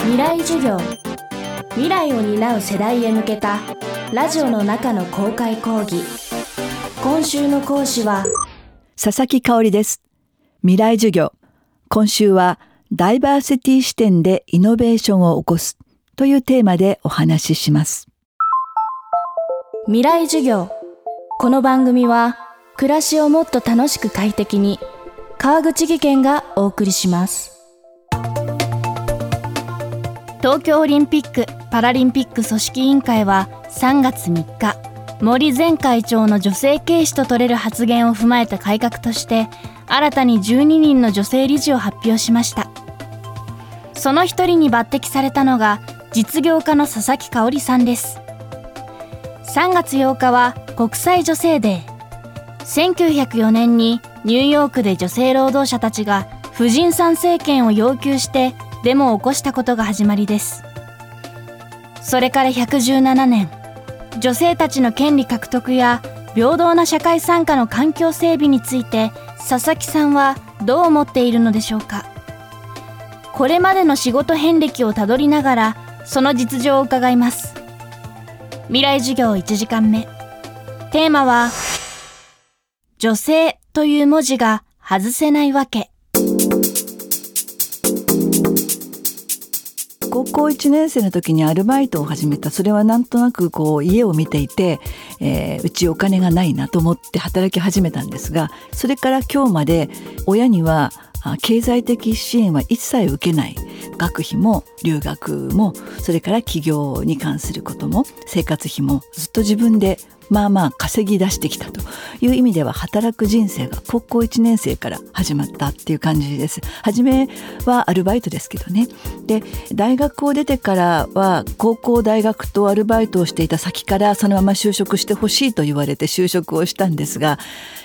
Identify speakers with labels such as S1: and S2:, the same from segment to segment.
S1: 未来授業。未来を担う世代へ向けたラジオの中の公開講義。今週の講師は
S2: 佐々木香織です。未来授業。今週はダイバーシティ視点でイノベーションを起こす。というテーマでお話しします。
S1: 未来授業。この番組は暮らしをもっと楽しく快適に川口義賢がお送りします東京オリンピック・パラリンピック組織委員会は3月3日森前会長の女性軽視と取れる発言を踏まえた改革として新たに12人の女性理事を発表しました。その一人に抜擢されたのが実業家の佐々木香織さんです。3月8日は国際女性デー。1904年にニューヨークで女性労働者たちが婦人参政権を要求してデモを起こしたことが始まりです。それから117年女性たちの権利獲得や平等な社会参加の環境整備について佐々木さんはどう思っているのでしょうか。これまでの仕事遍歴をたどりながらその実情を伺います。未来授業1時間目。テーマは女性という文字が外せないわけ。
S2: 高校1年生の時にアルバイトを始めた。それはなんとなくこう家を見ていて、えー、うちお金がないなと思って働き始めたんですがそれから今日まで親には経済的支援は一切受けない。学費も留学もそれから起業に関することも生活費もずっと自分でまあまあ稼ぎ出してきたという意味では働く人生が高校1年生から始まったっていう感じです。初めはアルバイトですけどね。で大学を出てからは高校大学とアルバイトをしていた先からそのまま就職してほしいと言われて就職をしたんですが、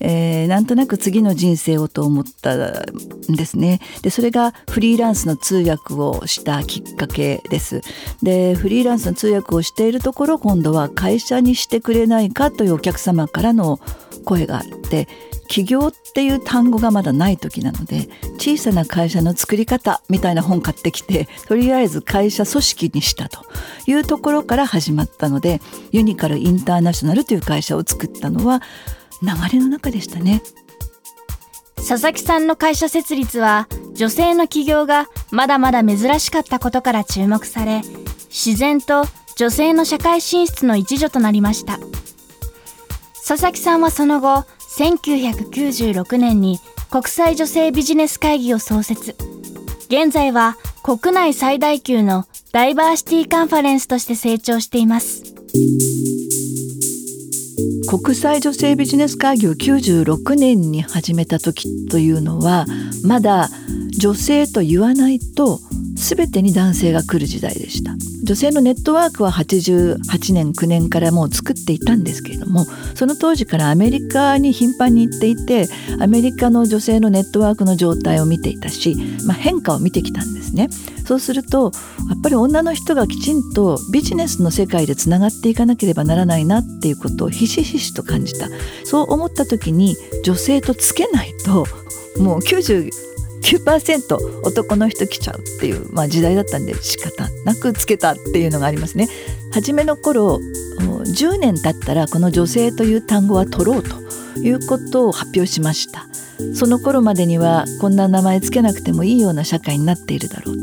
S2: えー、なんとなく次の人生をと思ったですねでそれがフリーランスの通訳をしたきっかけですでフリーランスの通訳をしているところ今度は会社にしてくれないないかというお客様からの声があって起業っていう単語がまだない時なので小さな会社の作り方みたいな本買ってきてとりあえず会社組織にしたというところから始まったのでユニカルインターナショナルという会社を作ったのは流れの中でしたね。
S1: 佐々木さんの会社設立は女性の起業がまだまだ珍しかったことから注目され自然と女性の社会進出の一助となりました。佐々木さんはその後1996年に国際女性ビジネス会議を創設現在は国内最大級のダイバーシティカンファレンスとして成長しています
S2: 国際女性ビジネス会議を96年に始めた時というのはまだ女性と言わないと全てに男性が来る時代でした。女性のネットワークは88年9年からもう作っていたんですけれどもその当時からアメリカに頻繁に行っていてアメリカの女性のネットワークの状態を見ていたし、まあ、変化を見てきたんですね。そうするとやっぱり女の人がきちんとビジネスの世界でつながっていかなければならないなっていうことをひしひしと感じた。そう思った時に女性とつけないともう90 9%男の人来ちゃうっていう、まあ、時代だったんで仕方なくつけたっていうのがありますね。初めの頃10年経ったらこの女性という単語は取ろうということを発表しました。その頃までにはこんな名前つけなくてもいいような社会になっているだろう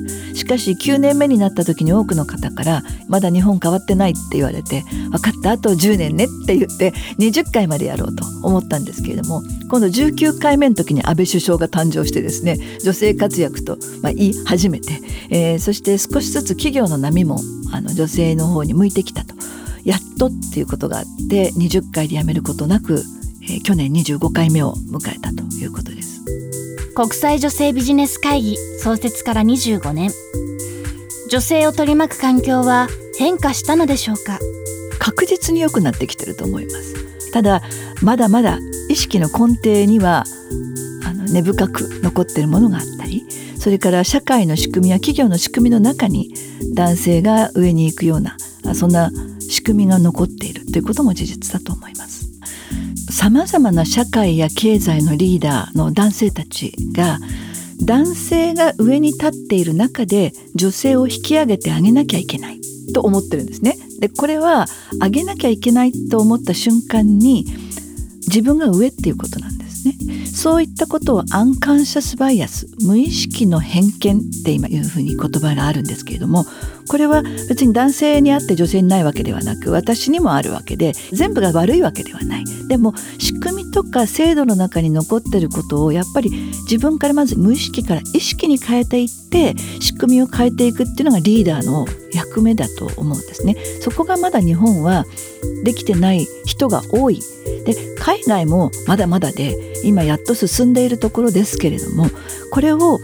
S2: かし9年目になった時に多くの方からまだ日本変わってないって言われて分かった？あと10年ねって言って20回までやろうと思ったんですけれども今度19回目の時に安倍首相が誕生してですね女性活躍と、まあ、言い始めて、えー、そして少しずつ企業の波もあの女性の方に向いてきたと。やっとっていうことがあって20回で辞めることなくえー、去年25回目を迎えたということです。
S1: 国際女性ビジネス会議創設から25年。女性を取り巻く環境は変化したのでしょうか？
S2: 確実に良くなってきてると思いますただまだまだ意識の根底にはあの根深く残っているものがあったりそれから社会の仕組みや企業の仕組みの中に男性が上に行くようなそんな仕組みが残っているということも事実だと思います。さまざまな社会や経済のリーダーの男性たちが男性が上に立っている中で女性を引き上げてあげなきゃいけないと思ってるんですね。でこれは上げなきゃいけないと思った瞬間に自分が上っていうことなんですね。そういったことをアンカンシャスバイアス無意識の偏見って今いうふうに言葉があるんですけれどもこれは別に男性にあって女性にないわけではなく私にもあるわけで全部が悪いわけではない。でも仕組みとか制度の中に残ってることをやっぱり自分からまず無意識から意識に変えていって仕組みを変えていくっていうのがリーダーの役目だと思うんですね。そこがまだ日本はできてない人が多い。で海外もまだまだで今やっと進んでいるところですけれどもこれを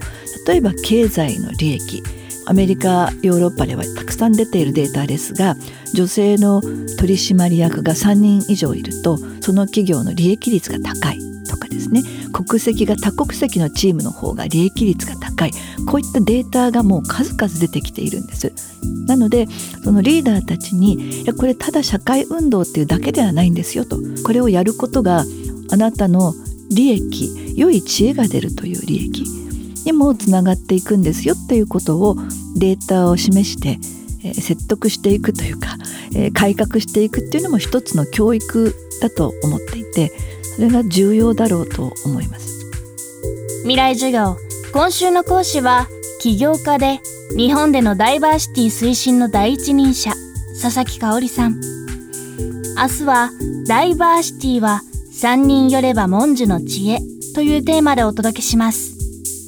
S2: 例えば経済の利益アメリカヨーロッパではたくさん出ているデータですが女性の取締役が3人以上いるとその企業の利益率が高いとかですね。国籍が多国籍のチームの方が利益率が高い。こういったデータがもう数々出てきているんです。なのでそのリーダーたちにいやこれただ社会運動っていうだけではないんですよと。これをやることがあなたの利益良い知恵が出るという利益。にもつながっていくんですよっていうことをデータを示して、え、説得していくというか、え、改革していくっていうのも一つの教育だと思っていてそれが重要だろうと思います。
S1: 未来授業。今週の講師は起業家で日本でのダイバーシティ推進の第一人者佐々木香織さん。明日はダイバーシティは三人よれば文殊の知恵というテーマでお届けします。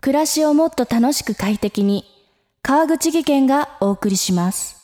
S1: 暮らしをもっと楽しく快適に川口技研がお送りします。